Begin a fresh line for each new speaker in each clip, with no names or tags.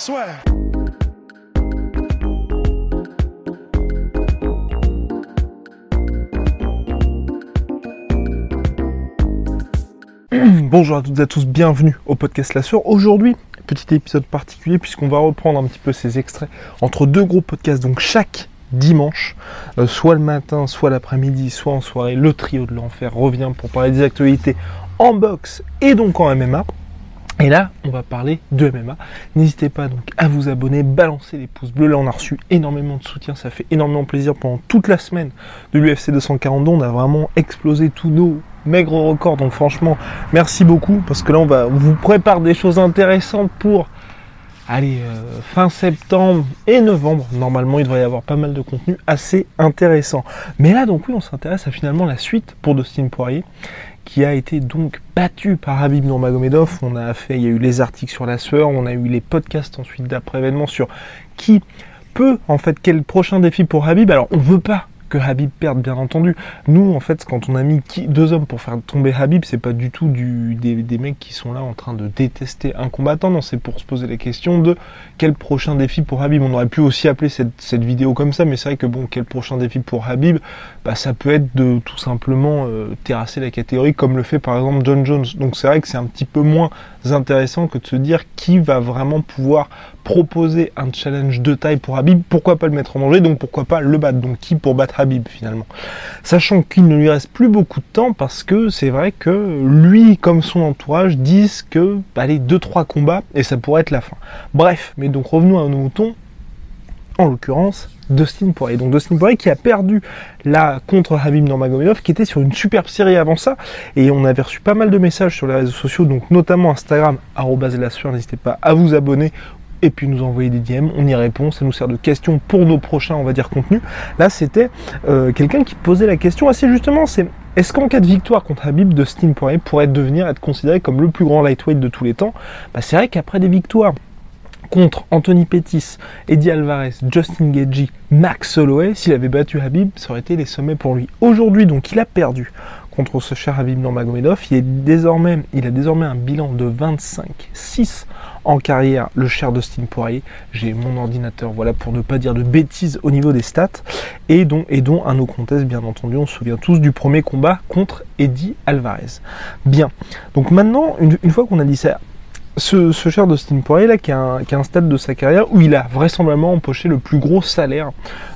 Bonjour à toutes et à tous, bienvenue au podcast La Sueur. Aujourd'hui, petit épisode particulier puisqu'on va reprendre un petit peu ces extraits entre deux gros podcasts, donc chaque dimanche, euh, soit le matin, soit l'après-midi, soit en soirée, le trio de l'enfer revient pour parler des actualités en boxe et donc en MMA. Et là, on va parler de MMA. N'hésitez pas donc à vous abonner, balancer les pouces bleus. Là, on a reçu énormément de soutien. Ça fait énormément plaisir pendant toute la semaine de l'UFC 242. On a vraiment explosé tous nos maigres records. Donc, franchement, merci beaucoup parce que là, on va vous prépare des choses intéressantes pour allez, euh, fin septembre et novembre. Normalement, il devrait y avoir pas mal de contenu assez intéressant. Mais là, donc oui, on s'intéresse à finalement la suite pour Dustin Poirier qui a été donc battu par Habib Nurmagomedov. On a fait, il y a eu les articles sur la sueur, on a eu les podcasts ensuite d'après événement sur qui peut en fait quel prochain défi pour Habib. Alors on veut pas que Habib perde bien entendu. Nous en fait quand on a mis deux hommes pour faire tomber Habib, c'est pas du tout des, mecs qui sont là en train de détester un combattant, non c'est pour se poser la question de quel prochain défi pour Habib. On aurait pu aussi appeler cette vidéo comme ça, mais c'est vrai que bon quel prochain défi pour Habib, bah, ça peut être de tout simplement euh, terrasser la catégorie comme le fait par exemple John Jones. Donc c'est vrai que c'est un petit peu moins intéressant que de se dire qui va vraiment pouvoir proposer un challenge de taille pour Habib, pourquoi pas le mettre en danger, donc pourquoi pas le battre, donc qui pour battre Habib finalement? Sachant qu'il ne lui reste plus beaucoup de temps parce que c'est vrai que lui comme son entourage disent que bah, allez 2-3 combats et ça pourrait être la fin. Bref, mais donc revenons à nos moutons, en l'occurrence Dustin Poirier. Donc Dustin Poirier qui a perdu là contre Habib Nurmagomedov, qui était sur une superbe série avant ça, et on avait reçu pas mal de messages sur les réseaux sociaux, donc notamment Instagram @lassueur. N'hésitez pas à vous abonner et puis nous envoyer des DM, on y répond, ça nous sert de question pour nos prochains, on va dire, contenus. Là, c'était euh, quelqu'un qui posait la question assez justement, c'est est-ce qu'en cas de victoire contre Habib, Dustin Poirier pourrait devenir, être considéré comme le plus grand lightweight de tous les temps? Bah, C'est vrai qu'après des victoires contre Anthony Pettis, Eddie Alvarez, Justin Gaethje, Max Holloway, s'il avait battu Habib, ça aurait été les sommets pour lui. Aujourd'hui, donc, il a perdu contre ce cher Habib Nurmagomedov. Il, est désormais, il a désormais un bilan de 25-6 en carrière, le cher Dustin Poirier. J'ai mon ordinateur, voilà, pour ne pas dire de bêtises au niveau des stats. Et dont, et dont un no contest, bien entendu, on se souvient tous du premier combat contre Eddie Alvarez. Bien. Donc maintenant, une fois qu'on a dit ça, ce, cher Dustin Poirier là qui a, un, stade de sa carrière où il a vraisemblablement empoché le plus gros salaire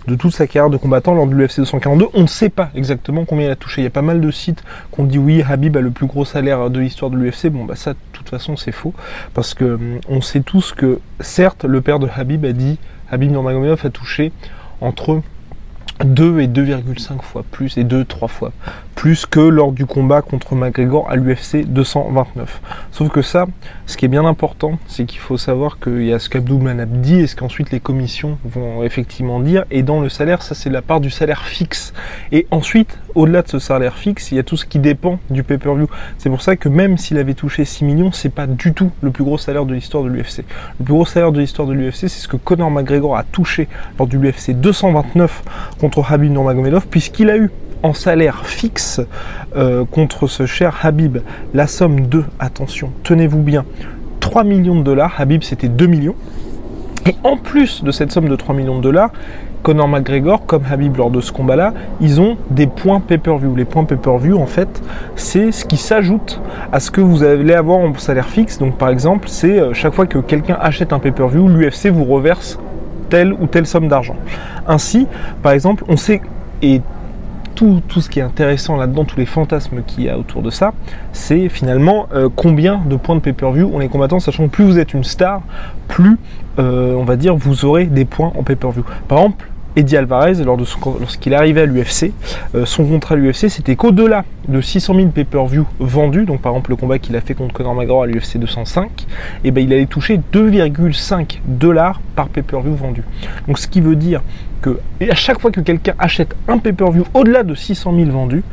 de toute sa carrière de combattant lors de l'UFC 242. On ne sait pas exactement combien il a touché. Il y a pas mal de sites qui ont dit oui, Habib a le plus gros salaire de l'histoire de l'UFC. Bon bah ça de toute façon c'est faux parce que hum, on sait tous que certes le père de Habib a dit Habib Nurmagomedov a touché entre 2 et 2,5 fois plus et 2 3 fois plus que lors du combat contre McGregor à l'UFC 229. Sauf que ça, ce qui est bien important, c'est qu'il faut savoir qu'il y a ce qu'Abdoulman a dit et ce qu'ensuite les commissions vont effectivement dire. Et dans le salaire, ça c'est la part du salaire fixe. Et ensuite, au-delà de ce salaire fixe, il y a tout ce qui dépend du pay-per-view. C'est pour ça que même s'il avait touché 6 millions, c'est pas du tout le plus gros salaire de l'histoire de l'UFC. Le plus gros salaire de l'histoire de l'UFC, c'est ce que Conor McGregor a touché lors du l'UFC 229 contre Habib Nurmagomedov, puisqu'il a eu en salaire fixe euh, contre ce cher Habib la somme de, attention, tenez-vous bien, 3 millions de dollars. Habib c'était 2 millions. Et en plus de cette somme de 3 millions de dollars, Conor McGregor, comme Habib lors de ce combat-là, ils ont des points pay-per-view. Les points pay-per-view, en fait, c'est ce qui s'ajoute à ce que vous allez avoir en salaire fixe. Donc, par exemple, c'est euh, chaque fois que quelqu'un achète un pay-per-view, l'UFC vous reverse telle ou telle somme d'argent. Ainsi, par exemple, on sait, et tout, tout, ce qui est intéressant là-dedans, tous les fantasmes qu'il y a autour de ça, c'est finalement euh, combien de points de pay-per-view ont les combattants, sachant que plus vous êtes une star, plus, euh, on va dire, vous aurez des points en pay-per-view. Par exemple, Eddie Alvarez, lorsqu'il arrivait à l'UFC, euh, son contrat à l'UFC, c'était qu'au-delà de 600 000 pay-per-view vendus, donc par exemple le combat qu'il a fait contre Conor McGregor à l'UFC 205, et ben il allait toucher 2,5 dollars par pay-per-view vendu. Donc ce qui veut dire que à chaque fois que quelqu'un achète un pay-per-view au-delà de 600 000 vendus,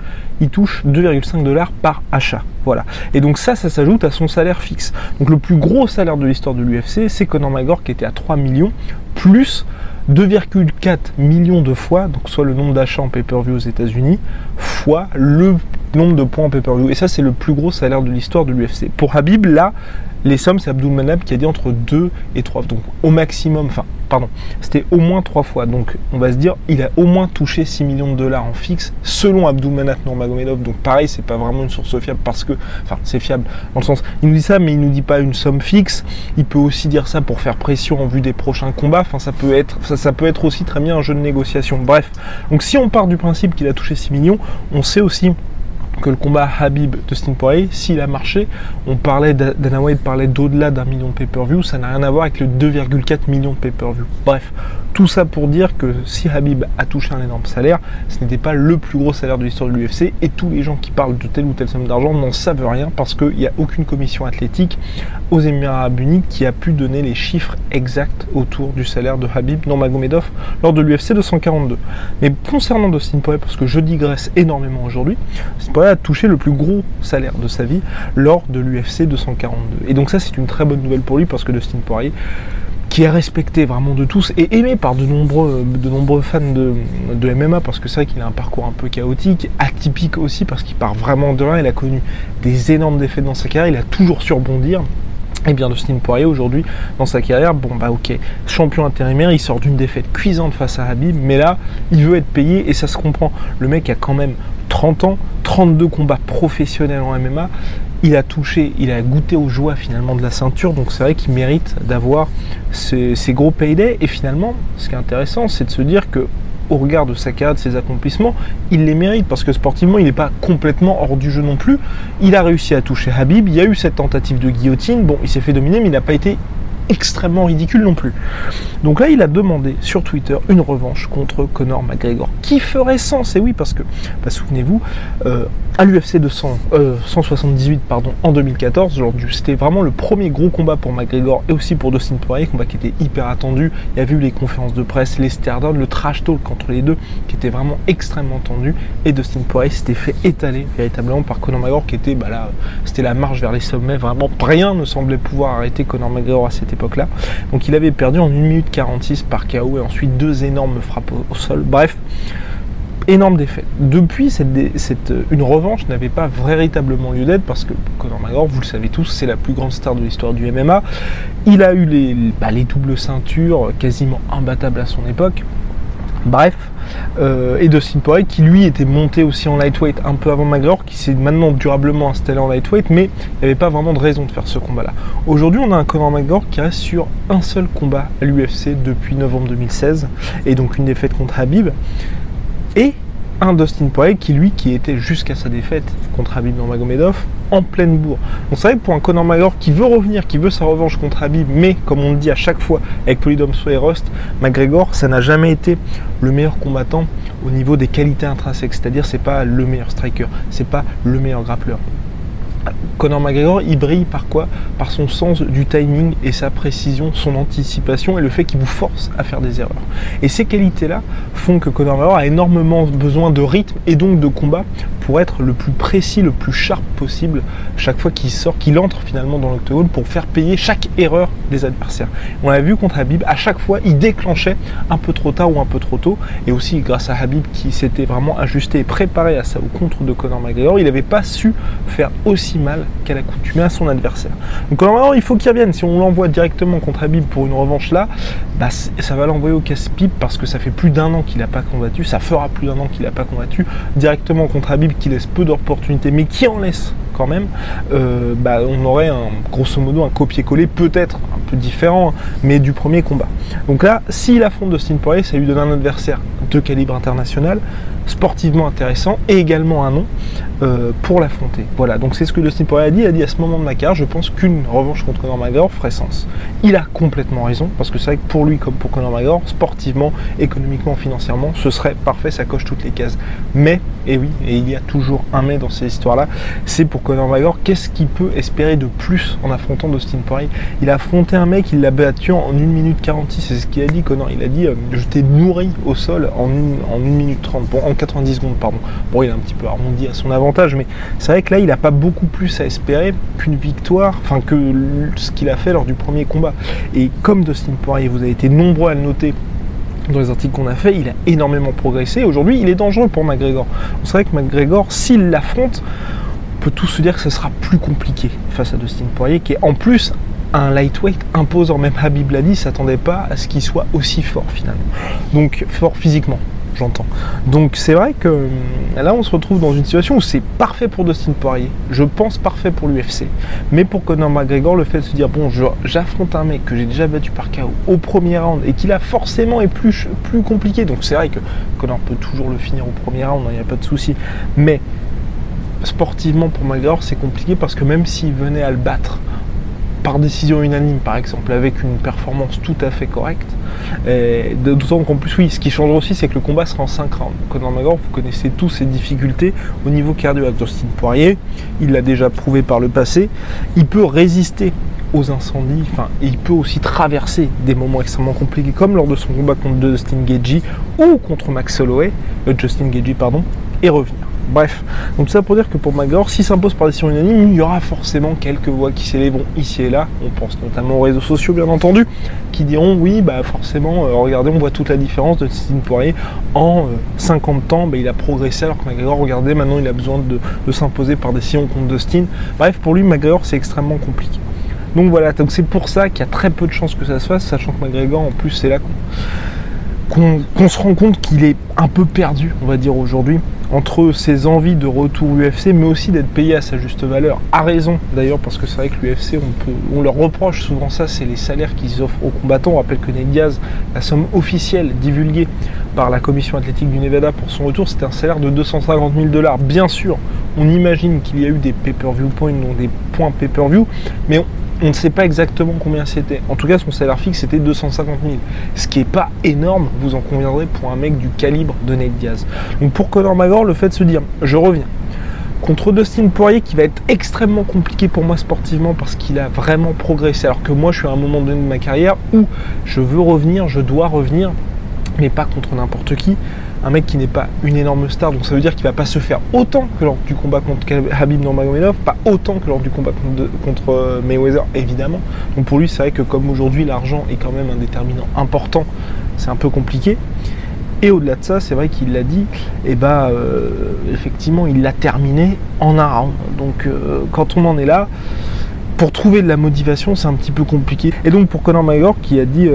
il touche 2,5 dollars par achat. Voilà. Et donc ça, ça s'ajoute à son salaire fixe. Donc le plus gros salaire de l'histoire de l'UFC, c'est Conor McGregor qui était à 3 millions, plus 2,4 millions de fois, donc soit le nombre d'achats en pay-per-view aux États-Unis, fois le nombre de points en pay-per-view. Et ça, c'est le plus gros salaire de l'histoire de l'UFC. Pour Habib, là, les sommes, c'est Abdul Manab qui a dit entre 2 et 3. Donc au maximum, enfin, pardon, c'était au moins 3 fois. Donc on va se dire, il a au moins touché 6 millions de dollars en fixe, selon Abdul Manab Nurmagomedov. Donc pareil, c'est pas vraiment une source fiable parce que, enfin, c'est fiable dans le sens, il nous dit ça, mais il nous dit pas une somme fixe. Il peut aussi dire ça pour faire pression en vue des prochains combats. Enfin, ça peut être, ça, ça peut être aussi très bien un jeu de négociation. Bref, donc si on part du principe qu'il a touché 6 millions, on sait aussi que le combat Habib de Sting s'il a marché, on parlait, Dana parlait d'au-delà d'un million de pay-per-view, ça n'a rien à voir avec le 2,4 millions de pay-per-view. Bref, tout ça pour dire que si Habib a touché un énorme salaire, ce n'était pas le plus gros salaire de l'histoire de l'UFC et tous les gens qui parlent de telle ou telle somme d'argent n'en savent rien parce qu'il n'y a aucune commission athlétique aux Émirats Arabes Unis qui a pu donner les chiffres exacts autour du salaire de Habib Nurmagomedov lors de l'UFC 242. Mais concernant Dustin Poirier, parce que je digresse énormément aujourd'hui, a touché le plus gros salaire de sa vie lors de l'UFC 242. Et donc ça c'est une très bonne nouvelle pour lui parce que Dustin Poirier qui est respecté vraiment de tous et aimé par de nombreux, de nombreux fans de, MMA parce que c'est vrai qu'il a un parcours un peu chaotique, atypique aussi parce qu'il part vraiment de rien, il a connu des énormes défaites dans sa carrière, il a toujours su rebondir. Et bien Dustin Poirier aujourd'hui dans sa carrière, bon bah ok, champion intérimaire, il sort d'une défaite cuisante face à Habib, mais là il veut être payé et ça se comprend. Le mec a quand même 30 ans, 32 combats professionnels en MMA, il a touché, il a goûté aux joies finalement de la ceinture, donc c'est vrai qu'il mérite d'avoir ces, gros paydays. Et finalement, ce qui est intéressant, c'est de se dire que au regard de sa carrière, de ses accomplissements, il les mérite. Parce que sportivement, il n'est pas complètement hors du jeu non plus. Il a réussi à toucher Habib, il y a eu cette tentative de guillotine, bon, il s'est fait dominer, mais il n'a pas été extrêmement ridicule non plus. Donc là, il a demandé sur Twitter une revanche contre Conor McGregor, qui ferait sens, et oui, parce que, bah, souvenez-vous, euh, à l'UFC 178 pardon, en 2014, c'était vraiment le premier gros combat pour McGregor et aussi pour Dustin Poirier, combat qui était hyper attendu. Il y avait eu les conférences de presse, les stardom, le trash talk entre les deux, qui était vraiment extrêmement tendu, et Dustin Poirier s'était fait étaler véritablement par Conor McGregor, qui était, bah c'était la marche vers les sommets, vraiment rien ne semblait pouvoir arrêter Conor McGregor à cette époque là Donc il avait perdu en 1 minute 46 par KO et ensuite deux énormes frappes au, sol. Bref, énorme défaite. Depuis, cette, cette une revanche n'avait pas véritablement lieu d'être parce que Conor McGregor, vous le savez tous, c'est la plus grande star de l'histoire du MMA. Il a eu les, bah, les doubles ceintures quasiment imbattables à son époque. Bref, euh, et Dustin Poirier qui lui était monté aussi en lightweight un peu avant McGregor, qui s'est maintenant durablement installé en lightweight, mais il n'y avait pas vraiment de raison de faire ce combat-là. Aujourd'hui, on a un Conor McGregor qui reste sur un seul combat à l'UFC depuis novembre 2016, et donc une défaite contre Habib. Et un Dustin Poirier qui lui qui était jusqu'à sa défaite contre Habib Nurmagomedov en pleine bourre. On savait pour un Conor McGregor qui veut revenir, qui veut sa revanche contre Habib, mais comme on le dit à chaque fois avec Polydome et Rust, McGregor ça n'a jamais été le meilleur combattant au niveau des qualités intrinsèques, c'est-à-dire c'est pas le meilleur striker, c'est pas le meilleur grappleur. Conor McGregor, il brille par quoi? Par son sens du timing et sa précision, son anticipation et le fait qu'il vous force à faire des erreurs. Et ces qualités-là font que Conor McGregor a énormément besoin de rythme et donc de combat pour être le plus précis, le plus sharp possible chaque fois qu'il sort, qu'il entre finalement dans l'octogone pour faire payer chaque erreur des adversaires. On l'a vu contre Habib, à chaque fois il déclenchait un peu trop tard ou un peu trop tôt et aussi grâce à Habib qui s'était vraiment ajusté et préparé à ça au contre de Conor McGregor, il n'avait pas su faire aussi mal qu'à l'accoutumée à son adversaire. Donc normalement il faut qu'il revienne. Si on l'envoie directement contre Habib pour une revanche là, bah, ça va l'envoyer au casse-pipe parce que ça fait plus d'un an qu'il n'a pas combattu, ça fera plus d'un an qu'il n'a pas combattu directement contre Habib qui laisse peu d'opportunités mais qui en laisse même, euh, bah, on aurait un, grosso modo un copier-coller peut-être un peu différent, mais du premier combat. Donc là, s'il affronte Dustin Poirier, ça lui donne un adversaire de calibre international, sportivement intéressant et également un nom euh, pour l'affronter. Voilà, donc c'est ce que Dustin Poirier a dit. Il a dit à ce moment de ma carrière, je pense qu'une revanche contre Conor McGregor ferait sens. Il a complètement raison parce que c'est vrai que pour lui comme pour Conor McGregor, sportivement, économiquement, financièrement, ce serait parfait, ça coche toutes les cases. Mais, et oui, et il y a toujours un mais dans ces histoires-là, c'est pour Conor McGregor, qu'est-ce qu'il peut espérer de plus en affrontant Dustin Poirier? Il a affronté un mec, il l'a battu en 1 minute 46, c'est ce qu'il a dit Conor. Il a dit, euh, je t'ai nourri au sol en 1 minute 30. Bon, 90 secondes, pardon. Bon, il a un petit peu arrondi à son avantage, mais c'est vrai que là, il n'a pas beaucoup plus à espérer qu'une victoire, enfin que ce qu'il a fait lors du premier combat. Et comme Dustin Poirier, vous avez été nombreux à le noter dans les articles qu'on a fait, il a énormément progressé. Aujourd'hui, il est dangereux pour McGregor. C'est vrai que McGregor, s'il l'affronte, on peut tous se dire que ce sera plus compliqué face à Dustin Poirier, qui est en plus un lightweight imposant. Même Habib l'a dit, s'attendait pas à ce qu'il soit aussi fort finalement. Donc fort physiquement j'entends. Donc c'est vrai que euh, là on se retrouve dans une situation où c'est parfait pour Dustin Poirier, je pense parfait pour l'UFC. Mais pour Conor McGregor, le fait de se dire bon j'affronte un mec que j'ai déjà battu par KO au premier round et qu'il a forcément est plus, compliqué. Donc c'est vrai que Conor peut toujours le finir au premier round, il n'y a pas de souci. Mais sportivement pour McGregor c'est compliqué parce que même s'il venait à le battre par décision unanime, par exemple, avec une performance tout à fait correcte. D'autant qu'en plus, oui, ce qui change aussi, c'est que le combat sera en 5 rounds. Conor McGregor, vous connaissez tous ses difficultés au niveau cardio. Dustin Poirier, il l'a déjà prouvé par le passé, il peut résister aux incendies, enfin, il peut aussi traverser des moments extrêmement compliqués, comme lors de son combat contre Justin Gagey ou contre Max Holloway, euh, Justin Gagey, pardon, et revenir. Bref, donc ça pour dire que pour Magor, s'il s'impose par décision unanime, il y aura forcément quelques voix qui s'élèveront ici et là. On pense notamment aux réseaux sociaux, bien entendu, qui diront oui, bah forcément, euh, regardez, on voit toute la différence de Dustin Poirier. En 50 euh, ans, bah, il a progressé, alors que McGregor, regardez, maintenant il a besoin de, s'imposer par décision contre Dustin. Bref, pour lui, McGregor, c'est extrêmement compliqué. Donc voilà, donc c'est pour ça qu'il y a très peu de chances que ça se fasse, sachant que McGregor, en plus, c'est là qu'on se rend compte qu'il est un peu perdu, on va dire aujourd'hui entre ses envies de retour UFC, mais aussi d'être payé à sa juste valeur. A raison d'ailleurs, parce que c'est vrai que l'UFC, on, on leur reproche souvent ça, c'est les salaires qu'ils offrent aux combattants. On rappelle que Ned Diaz, la somme officielle divulguée par la commission athlétique du Nevada pour son retour, c'était un salaire de 250 000 dollars. Bien sûr, on imagine qu'il y a eu des pay-per-view points, donc des points pay-per-view, mais on, ne sait pas exactement combien c'était. En tout cas, son salaire fixe c'était 250 000. Ce qui n'est pas énorme, vous en conviendrez, pour un mec du calibre de Nate Diaz. Donc pour Conor McGregor, le fait de se dire je reviens contre Dustin Poirier qui va être extrêmement compliqué pour moi sportivement parce qu'il a vraiment progressé. Alors que moi, je suis à un moment donné de ma carrière où je veux revenir, je dois revenir, mais pas contre n'importe qui un mec qui n'est pas une énorme star, donc ça veut dire qu'il va pas se faire autant que lors du combat contre Habib Nurmagomedov, pas autant que lors du combat contre, euh, Mayweather évidemment. Donc pour lui c'est vrai que comme aujourd'hui l'argent est quand même un déterminant important, c'est un peu compliqué. Et au-delà de ça, c'est vrai qu'il l'a dit, et eh bah ben, euh, effectivement il l'a terminé en un. Donc euh, quand on en est là, pour trouver de la motivation, c'est un petit peu compliqué. Et donc pour Conor McGregor qui a dit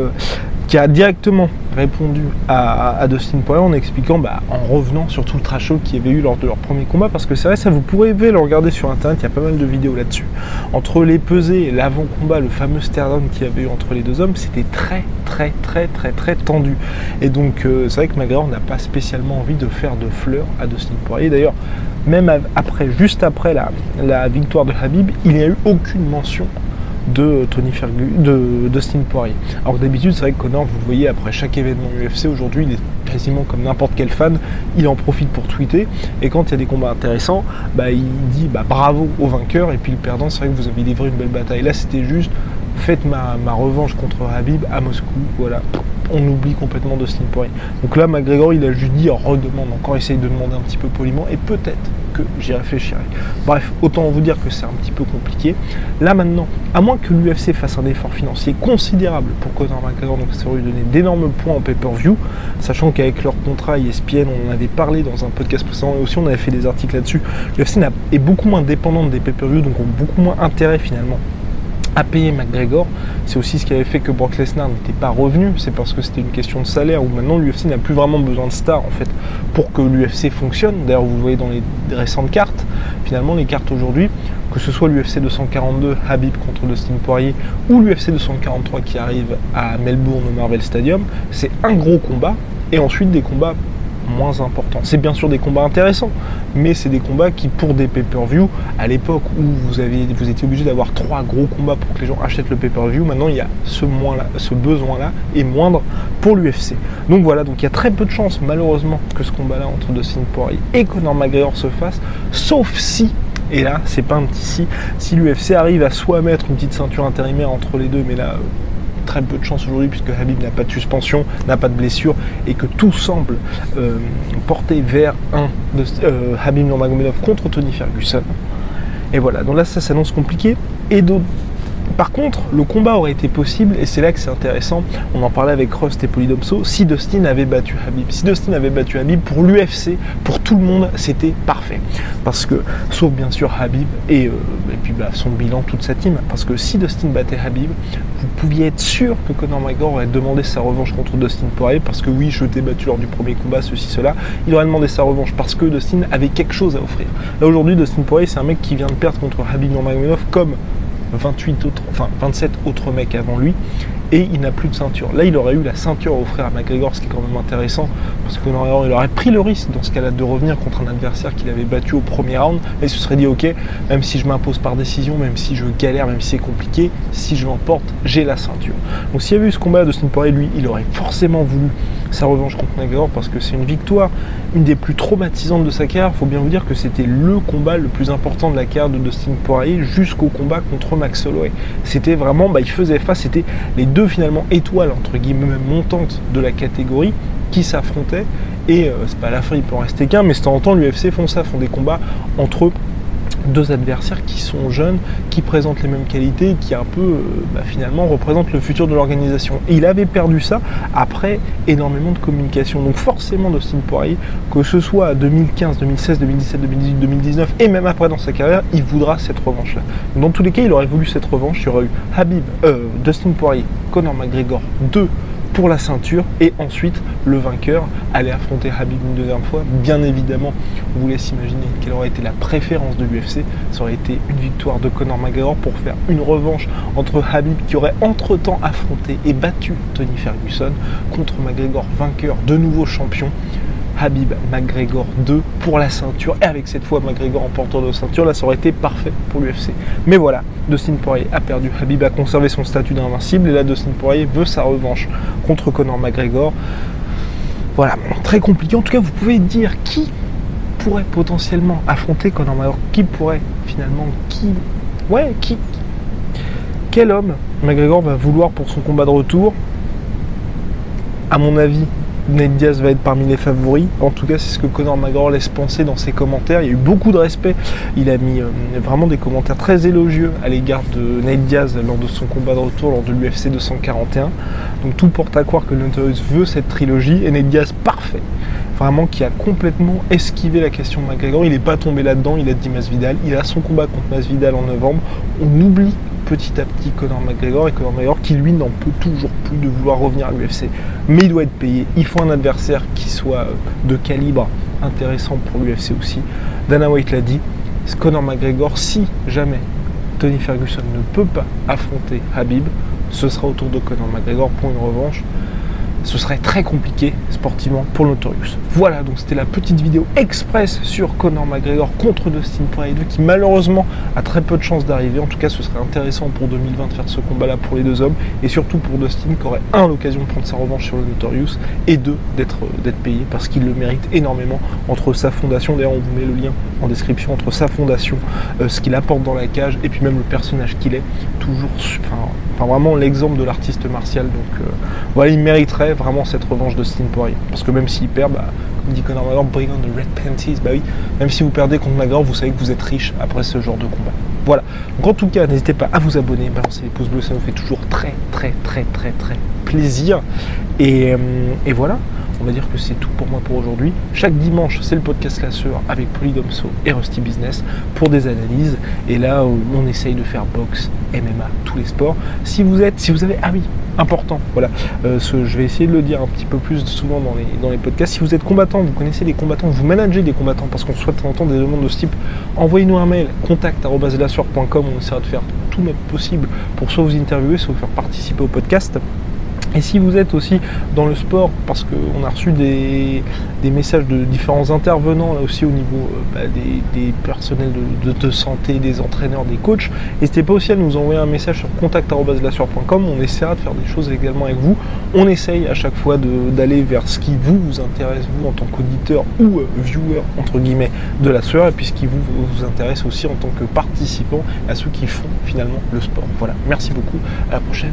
a directement répondu à, Dustin Poirier en expliquant, bah, en revenant sur tout le trash talk qu'il y avait eu lors de leur premier combat, parce que c'est vrai, ça vous pourrez le regarder sur internet, il y a pas mal de vidéos là-dessus. Entre les pesées et l'avant-combat, le fameux stare qu'il y avait eu entre les deux hommes, c'était très, très, très, très, très tendu. Et donc, euh, c'est vrai que McGregor n'a pas spécialement envie de faire de fleurs à Dustin Poirier. D'ailleurs, même après, juste après la, la victoire de Habib, il n'y a eu aucune mention de Tony Ferguson, de Dustin Poirier. Alors d'habitude, c'est vrai que Connor, vous voyez, après chaque événement UFC, aujourd'hui, il est quasiment comme n'importe quel fan, il en profite pour tweeter, et quand il y a des combats intéressants, bah, il dit bah, bravo au vainqueur, et puis le perdant, c'est vrai que vous avez livré une belle bataille. Là, c'était juste, faites ma, revanche contre Habib à Moscou, voilà, on oublie complètement Dustin Poirier. Donc là, McGregor, il a juste dit, redemande encore, essaye de demander un petit peu poliment, et peut-être j'y réfléchirai. Bref, autant vous dire que c'est un petit peu compliqué. Là maintenant, à moins que l'UFC fasse un effort financier considérable pour Conor McGregor, donc ça aurait donné d'énormes points en pay-per-view, sachant qu'avec leur contrat ESPN, on en avait parlé dans un podcast précédent, et aussi on avait fait des articles là-dessus, l'UFC est beaucoup moins dépendante des pay-per-view, donc ont beaucoup moins intérêt finalement payer McGregor. C'est aussi ce qui avait fait que Brock Lesnar n'était pas revenu. C'est parce que c'était une question de salaire où maintenant l'UFC n'a plus vraiment besoin de stars en fait pour que l'UFC fonctionne. D'ailleurs, vous voyez dans les récentes cartes, finalement les cartes aujourd'hui, que ce soit l'UFC 242 Habib contre Dustin Poirier ou l'UFC 243 qui arrive à Melbourne au Marvel Stadium, c'est un gros combat et ensuite des combats moins importants. C'est bien sûr des combats intéressants, mais c'est des combats qui, pour des pay-per-view, à l'époque où vous, vous étiez obligé d'avoir trois gros combats pour que les gens achètent le pay-per-view, maintenant il y a ce, besoin-là est moindre pour l'UFC. Donc voilà, donc il y a très peu de chances, malheureusement, que ce combat-là entre Dustin Poirier et Conor McGregor se fasse, sauf si et là, c'est pas un petit si. Si l'UFC arrive à soit mettre une petite ceinture intérimaire entre les deux, mais là, très peu de chance aujourd'hui puisque Habib n'a pas de suspension, n'a pas de blessure et que tout semble euh, porter vers un de, euh, Habib contre Tony Ferguson. Et voilà, donc là ça s'annonce compliqué. Et d'autres par contre, le combat aurait été possible, et c'est là que c'est intéressant, on en parlait avec Rust et Polydomso, si Dustin avait battu Habib. Si Dustin avait battu Habib, pour l'UFC, pour tout le monde, c'était parfait. Parce que, sauf bien sûr Habib et, euh, puis bah, son bilan, toute sa team, parce que si Dustin battait Habib, vous pouviez être sûr que Conor McGregor aurait demandé sa revanche contre Dustin Poirier, parce que oui, je t'ai battu lors du premier combat, ceci, cela, il aurait demandé sa revanche parce que Dustin avait quelque chose à offrir. Là aujourd'hui, Dustin Poirier, c'est un mec qui vient de perdre contre Habib Nurmagomedov comme 28 autres, enfin 27 autres mecs avant lui, et il n'a plus de ceinture. Là, il aurait eu la ceinture à offrir à McGregor, ce qui est quand même intéressant, parce que il aurait pris le risque dans ce cas-là de revenir contre un adversaire qu'il avait battu au premier round, et se serait dit, ok, même si je m'impose par décision, même si je galère, même si c'est compliqué, si je l'emporte, j'ai la ceinture. Donc s'il y avait eu ce combat de Dustin Poirier, lui, il aurait forcément voulu sa revanche contre McGregor, parce que c'est une victoire, une des plus traumatisantes de sa carrière. Il faut bien vous dire que c'était le combat le plus important de la carrière de Dustin Poirier jusqu'au combat contre Max Holloway. C'était vraiment, bah, il faisait face, c'était les deux finalement étoiles entre guillemets montantes de la catégorie qui s'affrontaient et euh, c'est pas à la fin il peut en rester qu'un mais c'est en temps l'UFC font ça font des combats entre deux adversaires qui sont jeunes, qui présentent les mêmes qualités, qui un peu euh, bah, finalement représentent le futur de l'organisation. Il avait perdu ça après énormément de communication. Donc forcément Dustin Poirier, que ce soit 2015, 2016, 2017, 2018, 2019 et même après dans sa carrière, il voudra cette revanche-là. Dans tous les cas, il aurait voulu cette revanche. Il y aurait eu Habib, euh, Dustin Poirier, Conor McGregor, deux pour la ceinture et ensuite le vainqueur allait affronter Habib une deuxième fois. Bien évidemment, on vous laisse imaginer quelle aurait été la préférence de l'UFC. Ça aurait été une victoire de Conor McGregor pour faire une revanche entre Habib qui aurait entre-temps affronté et battu Tony Ferguson contre McGregor vainqueur, de nouveau champion. Habib McGregor 2 pour la ceinture et avec cette fois McGregor en porteur de ceinture, là ça aurait été parfait pour l'UFC. Mais voilà, Dustin Poirier a perdu, Habib a conservé son statut d'invincible et là Dustin Poirier veut sa revanche contre Conor McGregor. Voilà, très compliqué. En tout cas, vous pouvez dire qui pourrait potentiellement affronter Conor McGregor, qui pourrait finalement, qui, ouais, qui, quel homme McGregor va vouloir pour son combat de retour? À mon avis, Nate Diaz va être parmi les favoris. En tout cas, c'est ce que Conor McGregor laisse penser dans ses commentaires. Il y a eu beaucoup de respect. Il a mis euh, vraiment des commentaires très élogieux à l'égard de Nate Diaz lors de son combat de retour lors de l'UFC 241. Donc tout porte à croire que Notorious veut cette trilogie et Nate Diaz parfait. Vraiment qui a complètement esquivé la question de McGregor. Il n'est pas tombé là-dedans. Il a dit Masvidal. Il a son combat contre Masvidal en novembre. On oublie petit à petit Conor McGregor et Conor McGregor qui lui n'en peut toujours plus de vouloir revenir à l'UFC. Mais il doit être payé, il faut un adversaire qui soit euh, de calibre intéressant pour l'UFC aussi. Dana White l'a dit, Conor McGregor, si jamais Tony Ferguson ne peut pas affronter Habib, ce sera au tour de Conor McGregor pour une revanche ce serait très compliqué sportivement pour Notorious. Voilà, donc c'était la petite vidéo express sur Conor McGregor contre Dustin Poirier 2 qui malheureusement a très peu de chances d'arriver. En tout cas, ce serait intéressant pour 2020 de faire ce combat-là pour les deux hommes et surtout pour Dustin qui aurait un l'occasion de prendre sa revanche sur le Notorious et deux d'être d'être payé parce qu'il le mérite énormément entre sa fondation. D'ailleurs, on vous met le lien en description entre sa fondation, euh, ce qu'il apporte dans la cage et puis même le personnage qu'il est. Toujours, enfin, vraiment l'exemple de l'artiste martial. Donc euh, voilà, il mériterait vraiment cette revanche de Sting Poirier. Parce que même s'il perd, bah, comme dit Conor McGregor, bring on the red panties, bah oui, même si vous perdez contre McGregor, vous savez que vous êtes riche après ce genre de combat. Voilà. Donc en tout cas, n'hésitez pas à vous abonner, balancer les pouces bleus, ça nous fait toujours très très très très très plaisir. Et, euh, et voilà. On va dire que c'est tout pour moi pour aujourd'hui. Chaque dimanche, c'est le podcast La Sœur avec Polydomso et Rusty Business pour des analyses. Et là, on essaye de faire boxe, MMA, tous les sports. Si vous êtes, si vous avez, ah oui, important, voilà, euh, je vais essayer de le dire un petit peu plus souvent dans les, podcasts. Si vous êtes combattant, vous connaissez des combattants, vous managez des combattants parce qu'on souhaite entendre des demandes de ce type, envoyez-nous un mail, contact.lasur.com, on essaiera de faire tout notre possible pour soit vous interviewer, soit vous faire participer au podcast. Et si vous êtes aussi dans le sport, parce qu'on a reçu des, messages de différents intervenants là aussi au niveau euh, bah, des, personnels de, santé, des entraîneurs, des coachs, n'hésitez pas aussi à nous envoyer un message sur contact.lasur.com. On essaiera de faire des choses également avec vous. On essaye à chaque fois d'aller vers ce qui vous, intéresse, vous en tant qu'auditeur ou euh, viewer entre guillemets de la sueur, et puis ce qui vous, vous intéresse aussi en tant que participant à ceux qui font finalement le sport. Voilà, merci beaucoup, à la prochaine.